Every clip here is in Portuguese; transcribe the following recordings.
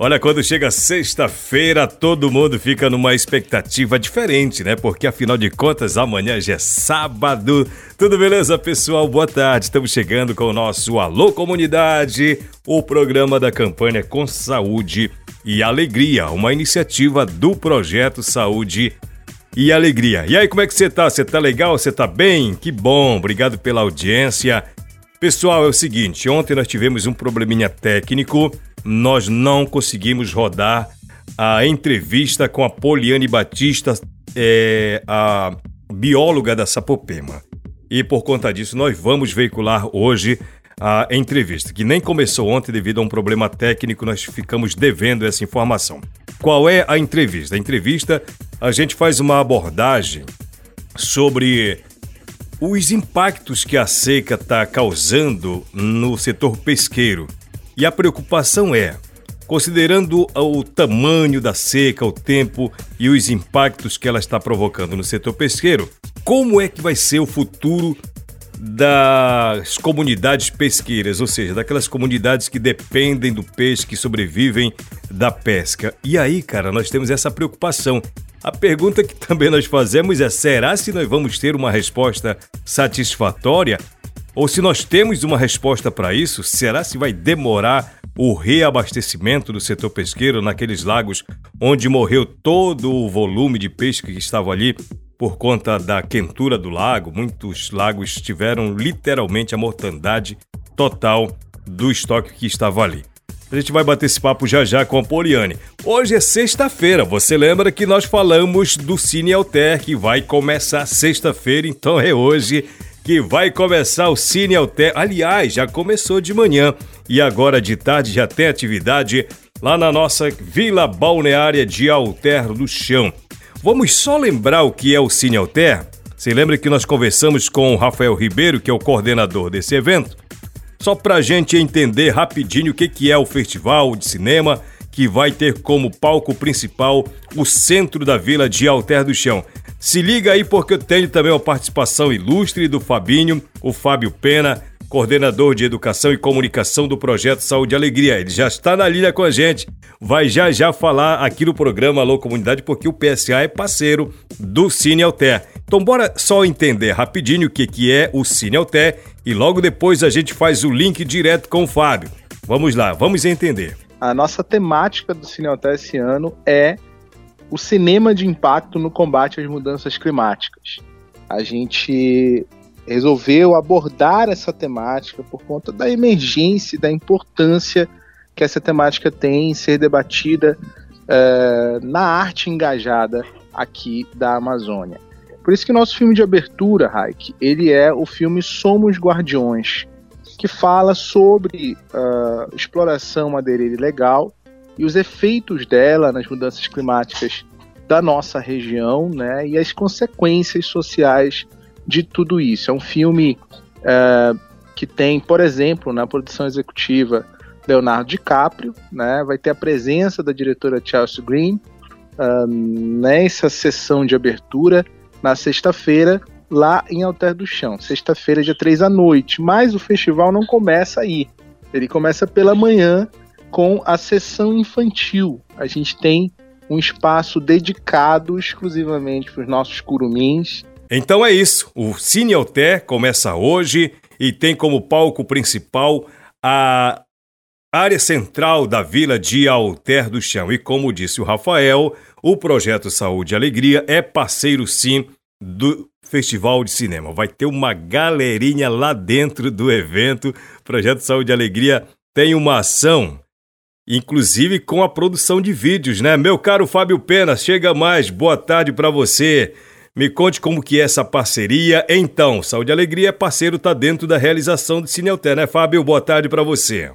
Olha, quando chega sexta-feira, todo mundo fica numa expectativa diferente, né? Porque afinal de contas, amanhã já é sábado. Tudo beleza, pessoal? Boa tarde. Estamos chegando com o nosso Alô Comunidade, o programa da campanha Com Saúde e Alegria, uma iniciativa do projeto Saúde e Alegria. E aí, como é que você tá? Você tá legal? Você tá bem? Que bom. Obrigado pela audiência. Pessoal, é o seguinte, ontem nós tivemos um probleminha técnico nós não conseguimos rodar a entrevista com a Poliane Batista, é, a bióloga da Sapopema. E por conta disso, nós vamos veicular hoje a entrevista, que nem começou ontem devido a um problema técnico, nós ficamos devendo essa informação. Qual é a entrevista? A entrevista, a gente faz uma abordagem sobre os impactos que a seca está causando no setor pesqueiro e a preocupação é, considerando o tamanho da seca, o tempo e os impactos que ela está provocando no setor pesqueiro, como é que vai ser o futuro das comunidades pesqueiras, ou seja, daquelas comunidades que dependem do peixe, que sobrevivem da pesca. E aí, cara, nós temos essa preocupação. A pergunta que também nós fazemos é: será se nós vamos ter uma resposta satisfatória ou se nós temos uma resposta para isso, será se vai demorar o reabastecimento do setor pesqueiro naqueles lagos onde morreu todo o volume de peixe que estava ali por conta da quentura do lago? Muitos lagos tiveram literalmente a mortandade total do estoque que estava ali. A gente vai bater esse papo já já com a Poliane. Hoje é sexta-feira, você lembra que nós falamos do Cine Alter, que vai começar sexta-feira, então é hoje que vai começar o Cine Alter. Aliás, já começou de manhã e agora de tarde já tem atividade lá na nossa Vila Balneária de Alter do Chão. Vamos só lembrar o que é o Cine Alter? Você lembra que nós conversamos com o Rafael Ribeiro, que é o coordenador desse evento? Só para a gente entender rapidinho o que é o festival de cinema que vai ter como palco principal o centro da vila de Alter do Chão. Se liga aí porque eu tenho também uma participação ilustre do Fabinho, o Fábio Pena, coordenador de Educação e Comunicação do Projeto Saúde e Alegria. Ele já está na linha com a gente, vai já já falar aqui no programa Alô Comunidade, porque o PSA é parceiro do Cine Alter. Então bora só entender rapidinho o que, que é o Cine Alter e logo depois a gente faz o link direto com o Fábio. Vamos lá, vamos entender. A nossa temática do Cine Alter esse ano é o cinema de impacto no combate às mudanças climáticas. A gente resolveu abordar essa temática por conta da emergência e da importância que essa temática tem em ser debatida uh, na arte engajada aqui da Amazônia. Por isso que nosso filme de abertura, Raik, ele é o filme Somos Guardiões, que fala sobre uh, exploração madeireira ilegal e os efeitos dela nas mudanças climáticas da nossa região, né, e as consequências sociais de tudo isso. É um filme é, que tem, por exemplo, na produção executiva Leonardo DiCaprio, né, vai ter a presença da diretora Chelsea Green uh, nessa sessão de abertura na sexta-feira lá em Alter do Chão, sexta-feira, dia 3 à noite. Mas o festival não começa aí. Ele começa pela manhã com a sessão infantil. A gente tem um espaço dedicado exclusivamente para os nossos curumins. Então é isso. O Cine Alter começa hoje e tem como palco principal a área central da vila de Alter do Chão. E como disse o Rafael, o projeto Saúde e Alegria é parceiro sim do Festival de Cinema. Vai ter uma galerinha lá dentro do evento. Projeto Saúde e Alegria tem uma ação, inclusive com a produção de vídeos, né? Meu caro Fábio Pena, chega mais, boa tarde para você. Me conte como que é essa parceria. Então, Saúde e Alegria é parceiro, tá dentro da realização do Cineuté, né, Fábio? Boa tarde para você.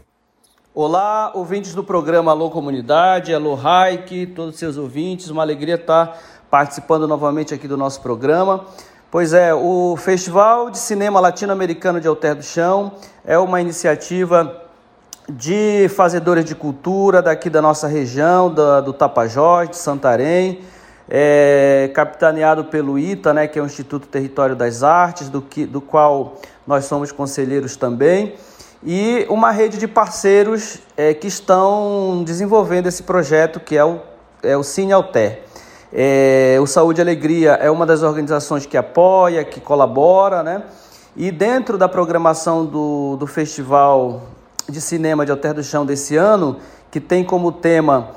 Olá, ouvintes do programa Alô Comunidade, Alô Raik, todos os seus ouvintes, uma alegria estar participando novamente aqui do nosso programa. Pois é, o Festival de Cinema Latino-Americano de Alter do Chão é uma iniciativa de fazedores de cultura daqui da nossa região, da, do Tapajós, de Santarém, é, capitaneado pelo ITA, né, que é o Instituto Território das Artes, do, que, do qual nós somos conselheiros também, e uma rede de parceiros é, que estão desenvolvendo esse projeto que é o, é o Cine Alter. É, o Saúde e Alegria é uma das organizações que apoia, que colabora, né? E dentro da programação do, do Festival de Cinema de Alter do Chão desse ano, que tem como tema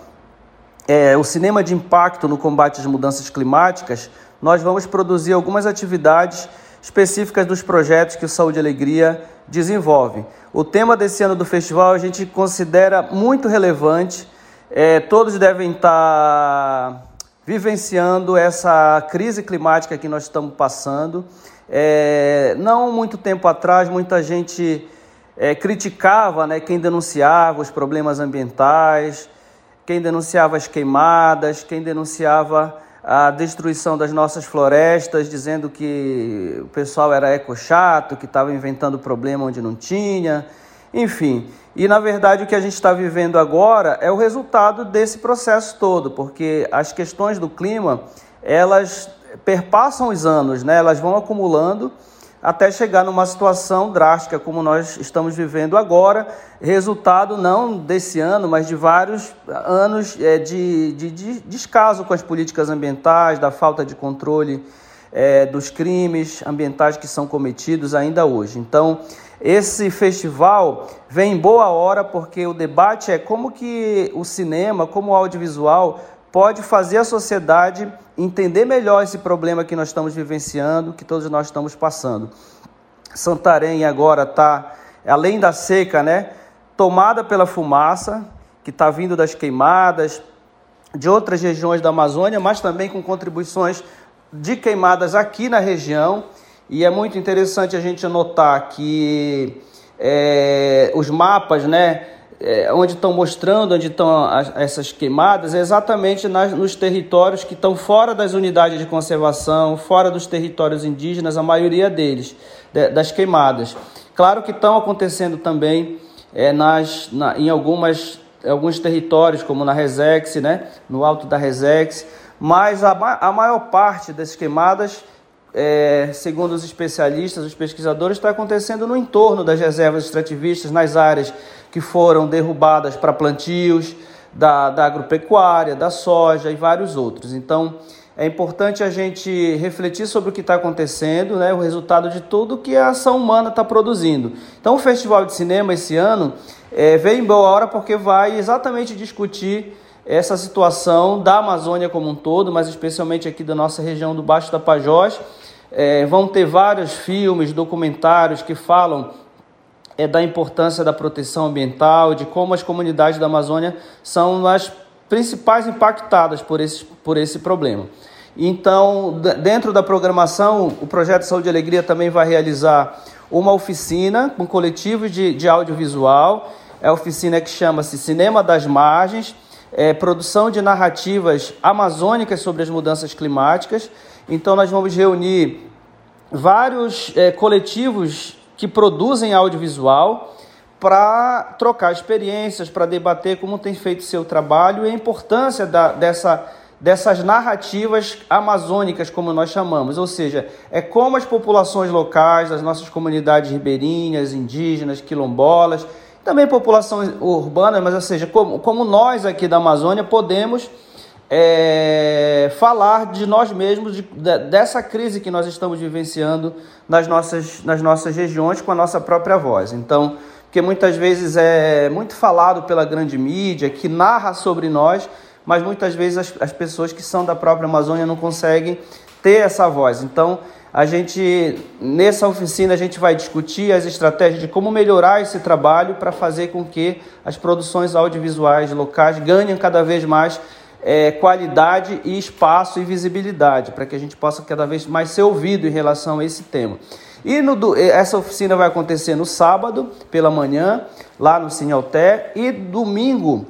é, o cinema de impacto no combate às mudanças climáticas, nós vamos produzir algumas atividades específicas dos projetos que o Saúde e Alegria desenvolve. O tema desse ano do festival a gente considera muito relevante. É, todos devem estar vivenciando essa crise climática que nós estamos passando. É, não muito tempo atrás, muita gente é, criticava né, quem denunciava os problemas ambientais, quem denunciava as queimadas, quem denunciava a destruição das nossas florestas, dizendo que o pessoal era eco-chato, que estava inventando problema onde não tinha, enfim. E na verdade o que a gente está vivendo agora é o resultado desse processo todo, porque as questões do clima elas perpassam os anos, né? elas vão acumulando até chegar numa situação drástica como nós estamos vivendo agora, resultado não desse ano, mas de vários anos é, de, de, de descaso com as políticas ambientais, da falta de controle é, dos crimes ambientais que são cometidos ainda hoje. Então, esse festival vem em boa hora porque o debate é como que o cinema, como o audiovisual pode fazer a sociedade entender melhor esse problema que nós estamos vivenciando, que todos nós estamos passando. Santarém agora está, além da seca, né, tomada pela fumaça que está vindo das queimadas, de outras regiões da Amazônia, mas também com contribuições de queimadas aqui na região. E é muito interessante a gente notar que é, os mapas, né, é, onde estão mostrando onde estão as, essas queimadas é exatamente nas, nos territórios que estão fora das unidades de conservação, fora dos territórios indígenas, a maioria deles, de, das queimadas. Claro que estão acontecendo também é, nas, na, em algumas, alguns territórios, como na Resex, né, no alto da Resex, mas a, a maior parte das queimadas é, segundo os especialistas, os pesquisadores, está acontecendo no entorno das reservas extrativistas, nas áreas que foram derrubadas para plantios, da, da agropecuária, da soja e vários outros. Então, é importante a gente refletir sobre o que está acontecendo, né, o resultado de tudo que a ação humana está produzindo. Então, o Festival de Cinema esse ano é, veio em boa hora porque vai exatamente discutir essa situação da Amazônia como um todo, mas especialmente aqui da nossa região do Baixo Tapajós, é, vão ter vários filmes, documentários que falam é, da importância da proteção ambiental, de como as comunidades da Amazônia são as principais impactadas por esse, por esse problema. Então, dentro da programação, o Projeto Saúde e Alegria também vai realizar uma oficina com coletivos de, de audiovisual. É a oficina que chama-se Cinema das Margens, é, produção de narrativas amazônicas sobre as mudanças climáticas. Então, nós vamos reunir vários é, coletivos que produzem audiovisual para trocar experiências, para debater como tem feito seu trabalho e a importância da, dessa, dessas narrativas amazônicas, como nós chamamos. Ou seja, é como as populações locais, as nossas comunidades ribeirinhas, indígenas, quilombolas, também população urbana, mas ou seja, como, como nós aqui da Amazônia podemos é, falar de nós mesmos, de, de, dessa crise que nós estamos vivenciando nas nossas, nas nossas regiões com a nossa própria voz. Então, porque muitas vezes é muito falado pela grande mídia, que narra sobre nós, mas muitas vezes as, as pessoas que são da própria Amazônia não conseguem ter essa voz. Então, a gente nessa oficina a gente vai discutir as estratégias de como melhorar esse trabalho para fazer com que as produções audiovisuais locais ganhem cada vez mais é, qualidade e espaço e visibilidade, para que a gente possa cada vez mais ser ouvido em relação a esse tema. E no, essa oficina vai acontecer no sábado, pela manhã, lá no Sinhalté, e domingo,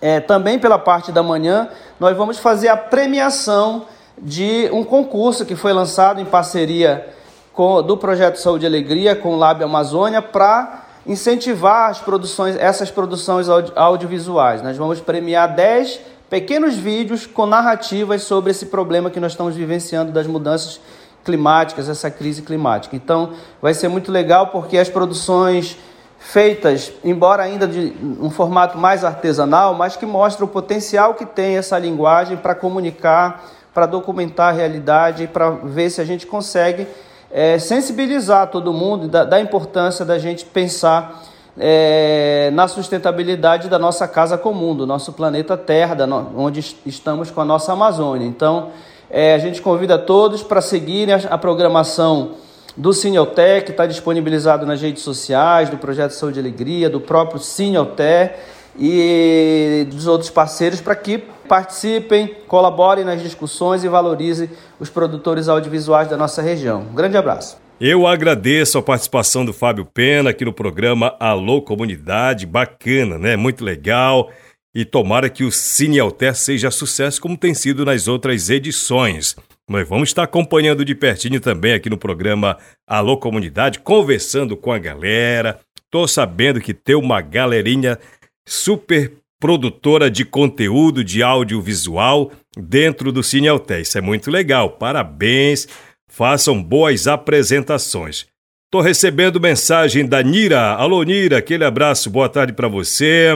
é, também pela parte da manhã, nós vamos fazer a premiação de um concurso que foi lançado em parceria com, do Projeto Saúde e Alegria com o Lab Amazônia para incentivar as produções, essas produções audiovisuais. Nós vamos premiar 10 pequenos vídeos com narrativas sobre esse problema que nós estamos vivenciando das mudanças climáticas, essa crise climática. Então, vai ser muito legal porque as produções feitas, embora ainda de um formato mais artesanal, mas que mostra o potencial que tem essa linguagem para comunicar, para documentar a realidade, para ver se a gente consegue é, sensibilizar todo mundo da, da importância da gente pensar é, na sustentabilidade da nossa casa comum, do nosso planeta Terra, no, onde estamos com a nossa Amazônia. Então, é, a gente convida todos para seguirem a, a programação do Cineltec, que está disponibilizado nas redes sociais, do Projeto Saúde e Alegria, do próprio Cineltec e dos outros parceiros para que participem, colaborem nas discussões e valorizem os produtores audiovisuais da nossa região. Um grande abraço. Eu agradeço a participação do Fábio Pena aqui no programa Alô Comunidade, bacana, né? Muito legal. E tomara que o Cine Alter seja sucesso como tem sido nas outras edições. Nós vamos estar acompanhando de pertinho também aqui no programa Alô Comunidade, conversando com a galera. Tô sabendo que tem uma galerinha super produtora de conteúdo de audiovisual dentro do Cine Alter. Isso é muito legal. Parabéns façam boas apresentações. Tô recebendo mensagem da Nira. Alô, Nira, aquele abraço, boa tarde para você.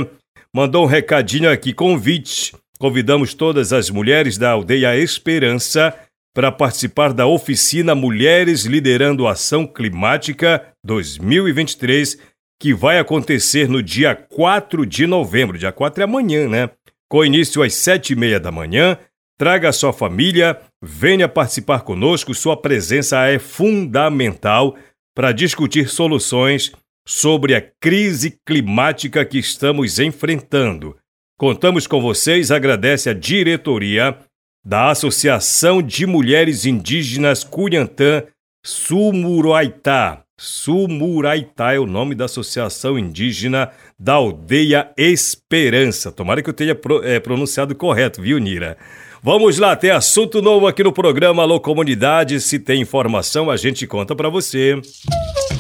Mandou um recadinho aqui, convite. Convidamos todas as mulheres da aldeia Esperança para participar da oficina Mulheres Liderando Ação Climática 2023, que vai acontecer no dia 4 de novembro. Dia 4 é amanhã, né? Com início às sete e meia da manhã. Traga a sua família Venha participar conosco, sua presença é fundamental para discutir soluções sobre a crise climática que estamos enfrentando. Contamos com vocês, agradece a diretoria da Associação de Mulheres Indígenas Cunhantã Sumuraitá. Sumuraitá é o nome da Associação Indígena da Aldeia Esperança. Tomara que eu tenha é, pronunciado correto, viu, Nira? Vamos lá, tem assunto novo aqui no programa Alô Comunidade. Se tem informação, a gente conta para você.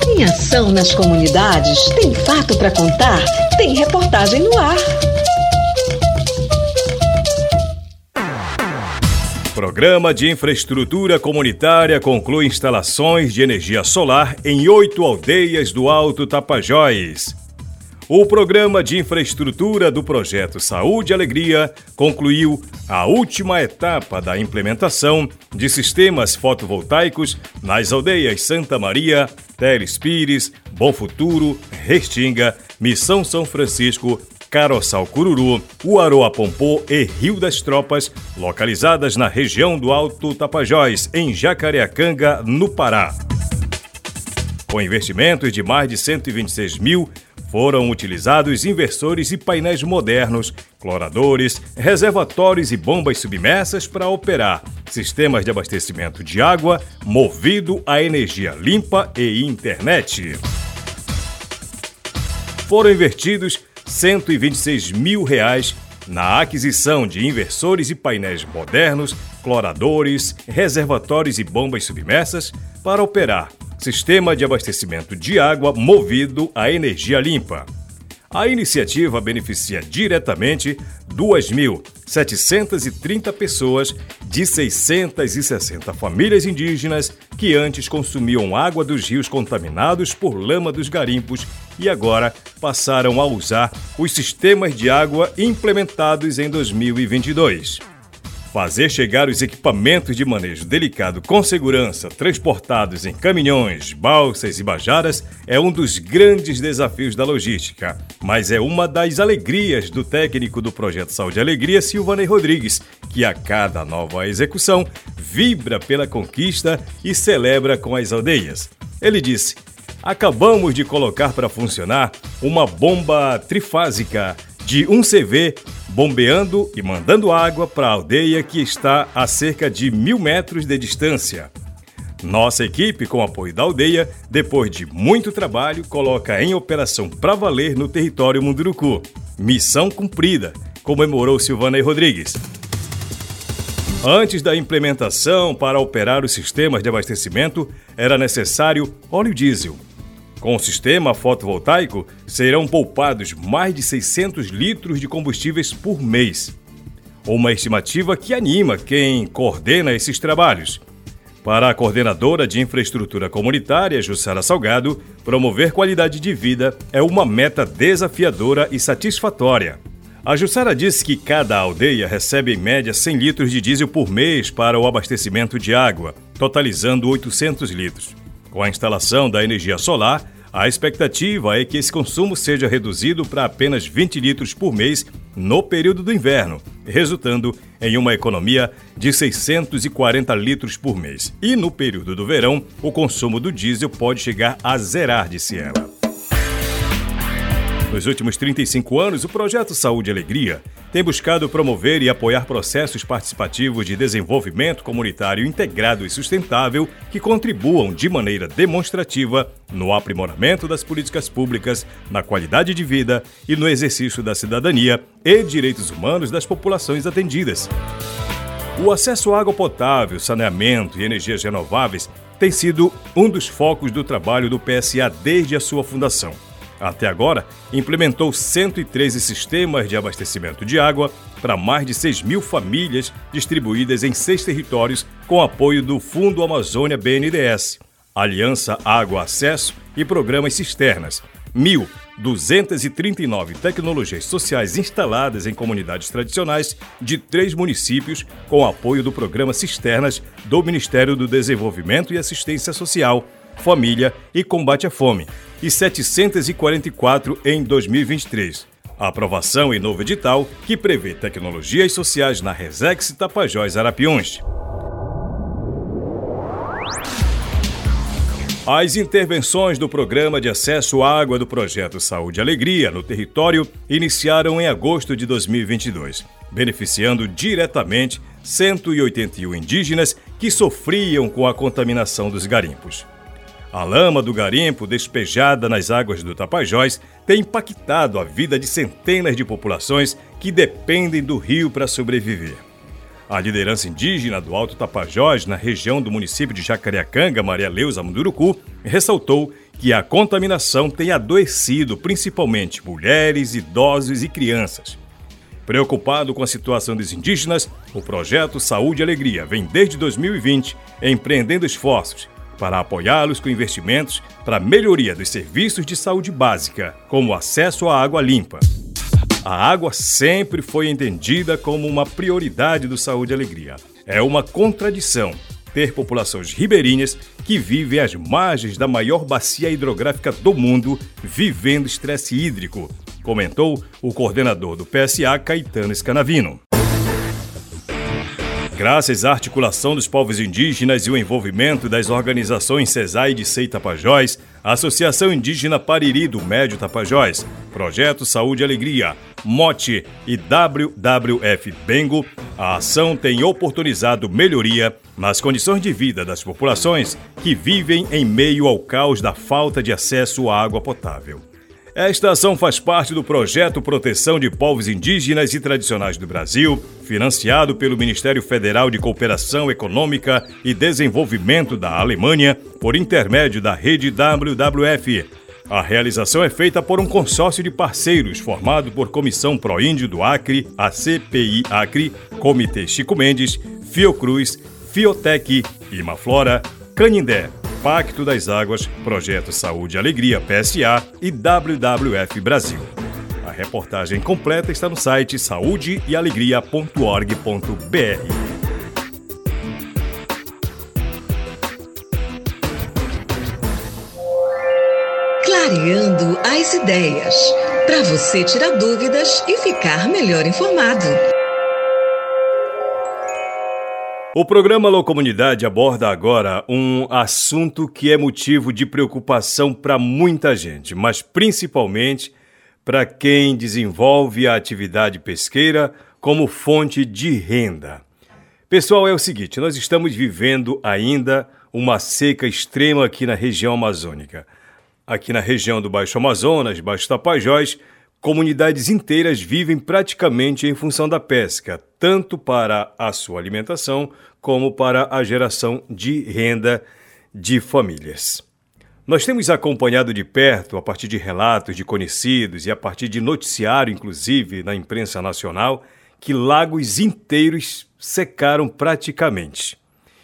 Tem ação nas comunidades? Tem fato para contar? Tem reportagem no ar. Programa de Infraestrutura Comunitária conclui instalações de energia solar em oito aldeias do Alto Tapajós. O programa de infraestrutura do projeto Saúde e Alegria concluiu a última etapa da implementação de sistemas fotovoltaicos nas aldeias Santa Maria, Teles Pires, Bom Futuro, Restinga, Missão São Francisco, Caroçal Cururu, Uaroa Pompô e Rio das Tropas, localizadas na região do Alto Tapajós, em Jacareacanga, no Pará. Com investimentos de mais de 126 mil, foram utilizados inversores e painéis modernos, cloradores, reservatórios e bombas submersas para operar sistemas de abastecimento de água movido a energia limpa e internet. Foram invertidos 126 mil reais na aquisição de inversores e painéis modernos, cloradores, reservatórios e bombas submersas para operar sistema de abastecimento de água movido a energia limpa. A iniciativa beneficia diretamente 2.730 pessoas de 660 famílias indígenas que antes consumiam água dos rios contaminados por lama dos garimpos e agora passaram a usar os sistemas de água implementados em 2022. Fazer chegar os equipamentos de manejo delicado com segurança, transportados em caminhões, balsas e bajaras, é um dos grandes desafios da logística, mas é uma das alegrias do técnico do projeto Saúde Alegria, Silvanei Rodrigues, que a cada nova execução vibra pela conquista e celebra com as aldeias. Ele disse: Acabamos de colocar para funcionar uma bomba trifásica de um CV bombeando e mandando água para a aldeia que está a cerca de mil metros de distância. Nossa equipe, com apoio da aldeia, depois de muito trabalho, coloca em operação para valer no território Munduruku. Missão cumprida, comemorou Silvana e Rodrigues. Antes da implementação para operar os sistemas de abastecimento, era necessário óleo diesel. Com o sistema fotovoltaico, serão poupados mais de 600 litros de combustíveis por mês. Uma estimativa que anima quem coordena esses trabalhos. Para a coordenadora de infraestrutura comunitária, Jussara Salgado, promover qualidade de vida é uma meta desafiadora e satisfatória. A Jussara disse que cada aldeia recebe em média 100 litros de diesel por mês para o abastecimento de água, totalizando 800 litros. Com a instalação da energia solar, a expectativa é que esse consumo seja reduzido para apenas 20 litros por mês no período do inverno, resultando em uma economia de 640 litros por mês. E no período do verão, o consumo do diesel pode chegar a zerar, disse ela. Nos últimos 35 anos, o projeto Saúde e Alegria tem buscado promover e apoiar processos participativos de desenvolvimento comunitário integrado e sustentável que contribuam de maneira demonstrativa no aprimoramento das políticas públicas, na qualidade de vida e no exercício da cidadania e direitos humanos das populações atendidas. O acesso à água potável, saneamento e energias renováveis tem sido um dos focos do trabalho do PSA desde a sua fundação. Até agora, implementou 113 sistemas de abastecimento de água para mais de 6 mil famílias distribuídas em seis territórios com apoio do Fundo Amazônia BNDES, Aliança Água Acesso e programas cisternas. 1.239 tecnologias sociais instaladas em comunidades tradicionais de três municípios com apoio do programa Cisternas do Ministério do Desenvolvimento e Assistência Social, Família e Combate à Fome, e 744 em 2023. A aprovação em novo edital que prevê tecnologias sociais na Resex Tapajós Arapiões. As intervenções do Programa de Acesso à Água do Projeto Saúde e Alegria no território iniciaram em agosto de 2022, beneficiando diretamente 181 indígenas que sofriam com a contaminação dos garimpos. A lama do garimpo, despejada nas águas do Tapajós, tem impactado a vida de centenas de populações que dependem do rio para sobreviver. A liderança indígena do Alto Tapajós, na região do município de Jacareacanga, Maria Leusa Munduruku, ressaltou que a contaminação tem adoecido principalmente mulheres, idosos e crianças. Preocupado com a situação dos indígenas, o projeto Saúde e Alegria vem desde 2020 empreendendo esforços para apoiá-los com investimentos para a melhoria dos serviços de saúde básica, como acesso à água limpa. A água sempre foi entendida como uma prioridade do Saúde e Alegria. É uma contradição ter populações ribeirinhas que vivem às margens da maior bacia hidrográfica do mundo vivendo estresse hídrico, comentou o coordenador do PSA, Caetano Scanavino. Graças à articulação dos povos indígenas e o envolvimento das organizações CESAI de Sei Tapajós, Associação Indígena Pariri do Médio Tapajós, Projeto Saúde e Alegria, MOTE e WWF Bengo, a ação tem oportunizado melhoria nas condições de vida das populações que vivem em meio ao caos da falta de acesso à água potável. Esta ação faz parte do projeto Proteção de Povos Indígenas e Tradicionais do Brasil, financiado pelo Ministério Federal de Cooperação Econômica e Desenvolvimento da Alemanha, por intermédio da rede WWF. A realização é feita por um consórcio de parceiros formado por Comissão Proíndio do Acre, a CPI Acre, Comitê Chico Mendes, Fiocruz, Fiotec, Imaflora, Canindé, Pacto das Águas, Projeto Saúde e Alegria PSA e WWF Brasil. A reportagem completa está no site saudeealegria.org.br. Clareando as ideias, para você tirar dúvidas e ficar melhor informado. O programa Locomunidade aborda agora um assunto que é motivo de preocupação para muita gente, mas principalmente para quem desenvolve a atividade pesqueira como fonte de renda. Pessoal, é o seguinte: nós estamos vivendo ainda uma seca extrema aqui na região amazônica. Aqui na região do Baixo Amazonas, Baixo Tapajós, comunidades inteiras vivem praticamente em função da pesca, tanto para a sua alimentação como para a geração de renda de famílias. Nós temos acompanhado de perto, a partir de relatos de conhecidos e a partir de noticiário, inclusive na imprensa nacional, que lagos inteiros secaram praticamente.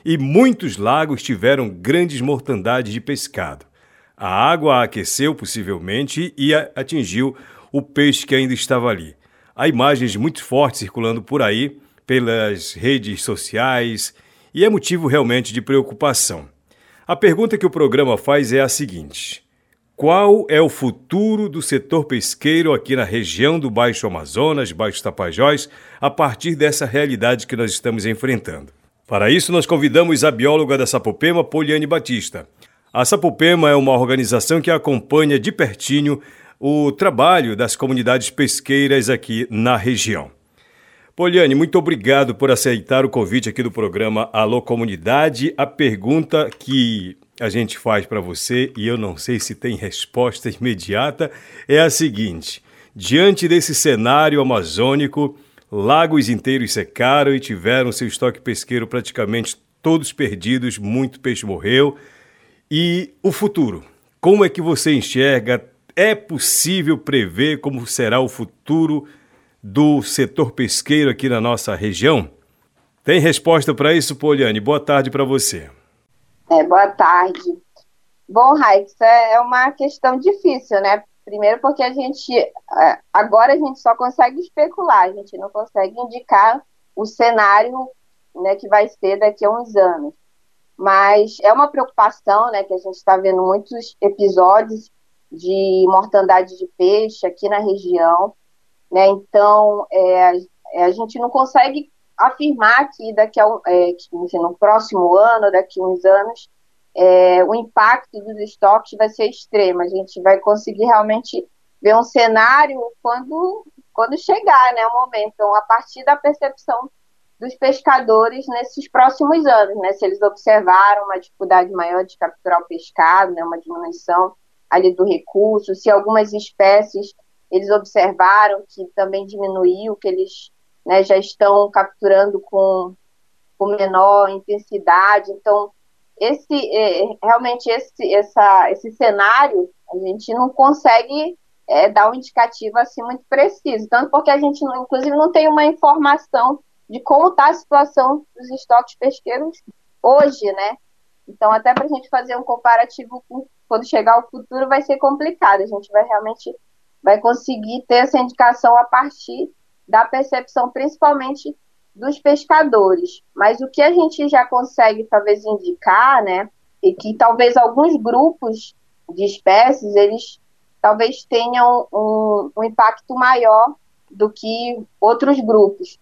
E muitos lagos tiveram grandes mortandades de pescado. A água aqueceu possivelmente e atingiu o peixe que ainda estava ali. Há imagens muito fortes circulando por aí, pelas redes sociais, e é motivo realmente de preocupação. A pergunta que o programa faz é a seguinte: qual é o futuro do setor pesqueiro aqui na região do Baixo Amazonas, Baixo Tapajós, a partir dessa realidade que nós estamos enfrentando? Para isso, nós convidamos a bióloga da Sapopema, Poliane Batista. A Sapopema é uma organização que acompanha de pertinho o trabalho das comunidades pesqueiras aqui na região. Poliane, muito obrigado por aceitar o convite aqui do programa Alô Comunidade. A pergunta que a gente faz para você, e eu não sei se tem resposta imediata, é a seguinte: diante desse cenário amazônico, lagos inteiros secaram e tiveram seu estoque pesqueiro praticamente todos perdidos, muito peixe morreu. E o futuro? Como é que você enxerga? É possível prever como será o futuro do setor pesqueiro aqui na nossa região? Tem resposta para isso, Poliane? Boa tarde para você. É, boa tarde. Bom, Raik, é, é uma questão difícil, né? Primeiro porque a gente, é, agora a gente só consegue especular, a gente não consegue indicar o cenário né, que vai ser daqui a uns anos. Mas é uma preocupação, né, que a gente está vendo muitos episódios de mortandade de peixe aqui na região, né? Então, é, é a gente não consegue afirmar que daqui a é, que, no próximo ano, daqui a uns anos, é, o impacto dos estoques vai ser extremo. A gente vai conseguir realmente ver um cenário quando, quando chegar né, o momento. Então, a partir da percepção dos pescadores nesses próximos anos, né? Se eles observaram uma dificuldade maior de capturar o pescado, né? Uma diminuição ali do recurso, se algumas espécies eles observaram que também diminuiu, que eles né, já estão capturando com, com menor intensidade. Então, esse é, realmente esse, essa, esse cenário a gente não consegue é, dar um indicativo assim muito preciso, tanto porque a gente, não, inclusive, não tem uma informação de como está a situação dos estoques pesqueiros hoje, né? Então, até para a gente fazer um comparativo com quando chegar o futuro, vai ser complicado. A gente vai realmente vai conseguir ter essa indicação a partir da percepção, principalmente dos pescadores. Mas o que a gente já consegue talvez indicar, né, é que talvez alguns grupos de espécies eles talvez tenham um, um impacto maior do que outros grupos.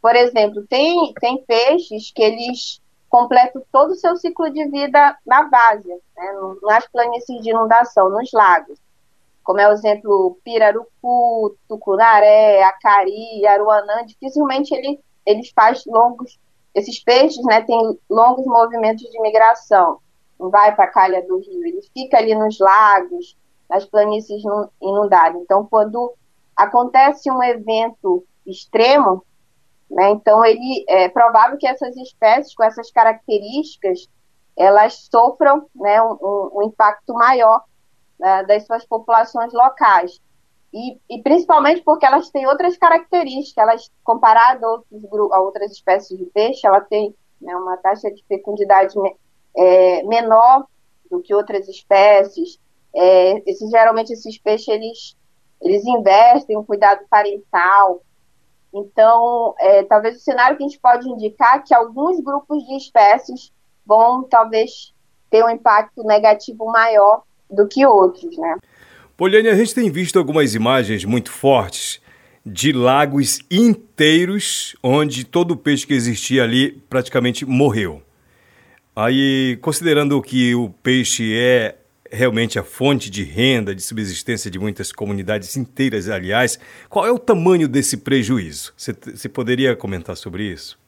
Por exemplo, tem, tem peixes que eles completam todo o seu ciclo de vida na várzea, né, nas planícies de inundação, nos lagos. Como é o exemplo pirarucu, tucunaré, acari, aruanã, dificilmente ele, eles faz longos, esses peixes né, têm longos movimentos de migração. Não vai para a calha do rio, ele fica ali nos lagos, nas planícies inundadas. Então, quando acontece um evento extremo, né? Então, ele é provável que essas espécies com essas características elas sofram né, um, um impacto maior né, das suas populações locais. E, e, principalmente porque elas têm outras características, elas, comparado a, outros, a outras espécies de peixe, ela tem né, uma taxa de fecundidade é, menor do que outras espécies. É, esses, geralmente esses peixes eles, eles investem um cuidado parental, então, é, talvez o cenário que a gente pode indicar é que alguns grupos de espécies vão talvez ter um impacto negativo maior do que outros, né? Poliane, a gente tem visto algumas imagens muito fortes de lagos inteiros onde todo o peixe que existia ali praticamente morreu. Aí, considerando que o peixe é realmente a fonte de renda, de subsistência de muitas comunidades inteiras, aliás, qual é o tamanho desse prejuízo? Você, poderia comentar sobre isso?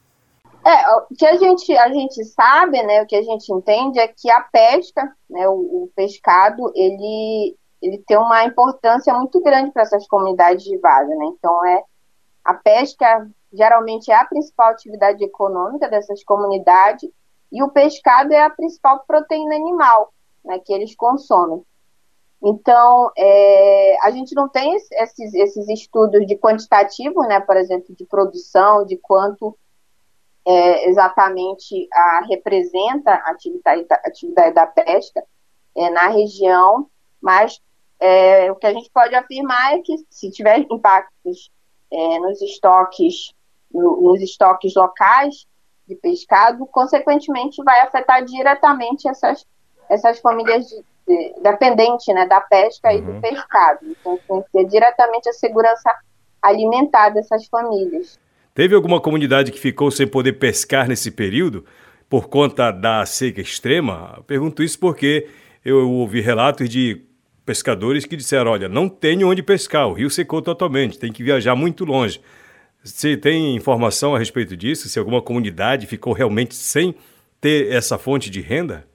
É, o que a gente, a gente sabe, né, o que a gente entende é que a pesca, né, o, o pescado, ele, ele tem uma importância muito grande para essas comunidades de vaza, né? Então é a pesca geralmente é a principal atividade econômica dessas comunidades e o pescado é a principal proteína animal, né, que eles consomem. Então, é, a gente não tem esses, esses estudos de quantitativo, né, por exemplo, de produção, de quanto é, exatamente a, representa a atividade, atividade da pesca é, na região, mas é, o que a gente pode afirmar é que se tiver impactos é, nos estoques, no, nos estoques locais de pescado, consequentemente vai afetar diretamente essas, essas famílias de, de, dependentes né, da pesca uhum. e do uhum. pescado. Então, influencia diretamente a segurança alimentar dessas famílias. Teve alguma comunidade que ficou sem poder pescar nesse período por conta da seca extrema? Pergunto isso porque eu ouvi relatos de pescadores que disseram: olha, não tem onde pescar, o rio secou totalmente, tem que viajar muito longe. Você tem informação a respeito disso? Se alguma comunidade ficou realmente sem ter essa fonte de renda?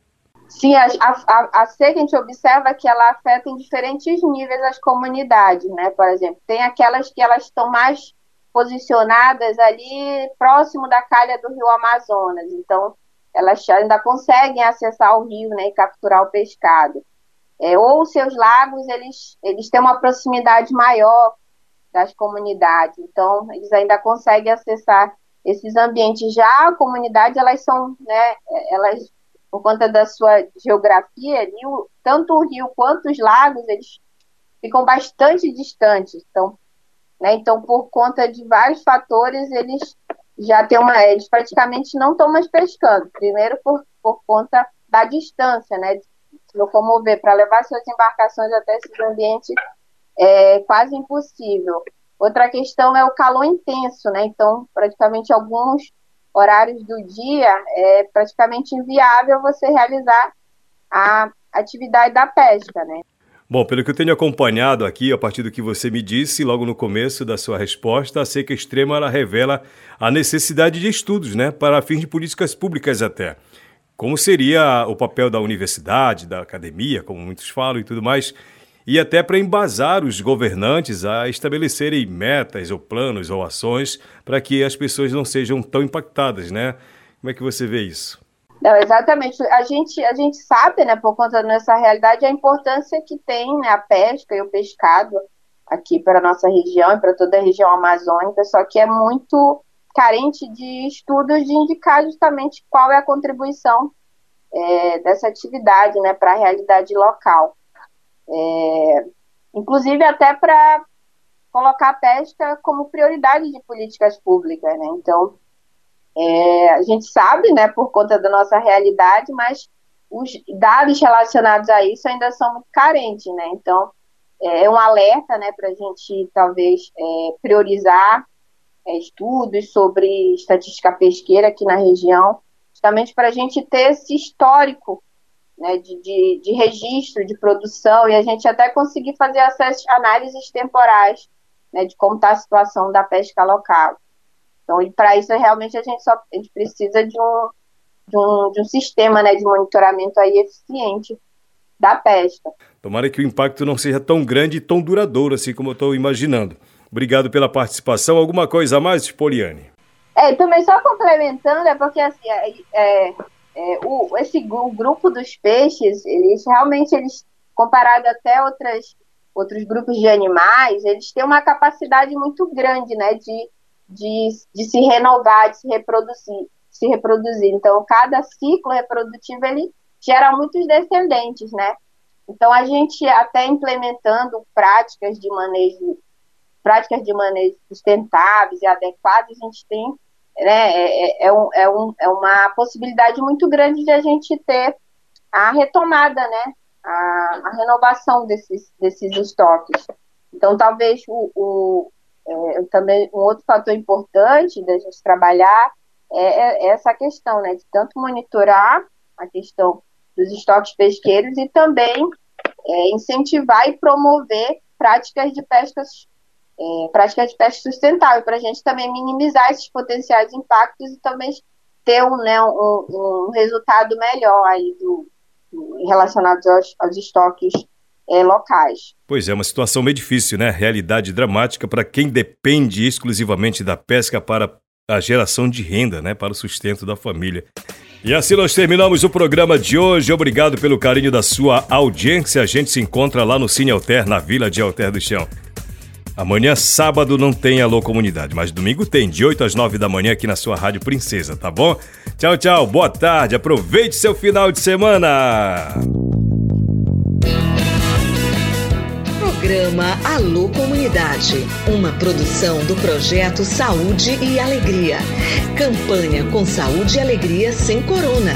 Sim, a, a, a seca a gente observa que ela afeta em diferentes níveis as comunidades, né? Por exemplo, tem aquelas que elas estão mais posicionadas ali próximo da calha do rio Amazonas, então elas ainda conseguem acessar o rio né, e capturar o pescado é, ou seus lagos eles, eles têm uma proximidade maior das comunidades, então eles ainda conseguem acessar esses ambientes. Já a comunidade, elas são, né, elas, por conta da sua geografia, ali, tanto o rio quanto os lagos, eles ficam bastante distantes, então, né, então por conta de vários fatores, eles já têm uma, eles praticamente não estão mais pescando, primeiro por, por conta da distância, né, se locomover para levar suas embarcações até esses ambientes é quase impossível. Outra questão é o calor intenso, né? Então, praticamente alguns horários do dia é praticamente inviável você realizar a atividade da pesca, né? Bom, pelo que eu tenho acompanhado aqui, a partir do que você me disse logo no começo da sua resposta, a seca extrema ela revela a necessidade de estudos, né, para fins de políticas públicas até como seria o papel da universidade, da academia, como muitos falam e tudo mais, e até para embasar os governantes a estabelecerem metas ou planos ou ações para que as pessoas não sejam tão impactadas, né? Como é que você vê isso? Não, exatamente. A gente, a gente sabe, né, por conta da nossa realidade, a importância que tem né, a pesca e o pescado aqui para a nossa região e para toda a região amazônica, só que é muito carente de estudos de indicar justamente qual é a contribuição é, dessa atividade né, para a realidade local. É, inclusive até para colocar a pesca como prioridade de políticas públicas. Né? Então, é, a gente sabe, né, por conta da nossa realidade, mas os dados relacionados a isso ainda são muito carentes. Né? Então, é um alerta né, para a gente, talvez, é, priorizar é, estudos sobre estatística pesqueira aqui na região, justamente para a gente ter esse histórico né, de, de, de, registro, de produção, e a gente até conseguir fazer essas análises temporais né, de como está a situação da pesca local. Então, para isso, realmente, a gente só a gente precisa de um, de um, de um sistema né, de monitoramento aí eficiente da pesca. Tomara que o impacto não seja tão grande e tão duradouro assim como eu estou imaginando. Obrigado pela participação. Alguma coisa a mais, Poliane? É, também só complementando, é porque assim, é, é, é o, esse o grupo dos peixes, eles realmente, eles, comparado até outras, outros grupos de animais, eles têm uma capacidade muito grande, né, de, de, de se renovar, de se reproduzir, se reproduzir. Então, cada ciclo reprodutivo, ele gera muitos descendentes, né? Então, a gente até implementando práticas de manejo práticas de manejo sustentáveis e adequadas, a gente tem né, é, é, é, um, é, um, é uma possibilidade muito grande de a gente ter a retomada né, a, a renovação desses, desses estoques. Então, talvez o, o é, também um outro fator importante da gente trabalhar é, é, essa questão, né, de tanto monitorar a questão dos estoques pesqueiros e também é, incentivar e promover práticas de pescas é, práticas de pesca sustentável para a gente também minimizar esses potenciais impactos e também ter um, né, um, um resultado melhor aí do, do relacionados aos, aos estoques é, locais. Pois é, uma situação meio difícil, né? Realidade dramática para quem depende exclusivamente da pesca para a geração de renda, né? Para o sustento da família. E assim nós terminamos o programa de hoje. Obrigado pelo carinho da sua audiência. A gente se encontra lá no Cine Alter, na Vila de Alter do Chão. Amanhã, sábado, não tem Alô Comunidade, mas domingo tem, de 8 às 9 da manhã aqui na sua Rádio Princesa, tá bom? Tchau, tchau, boa tarde, aproveite seu final de semana! Programa Alô Comunidade, uma produção do projeto Saúde e Alegria. Campanha com Saúde e Alegria sem Corona.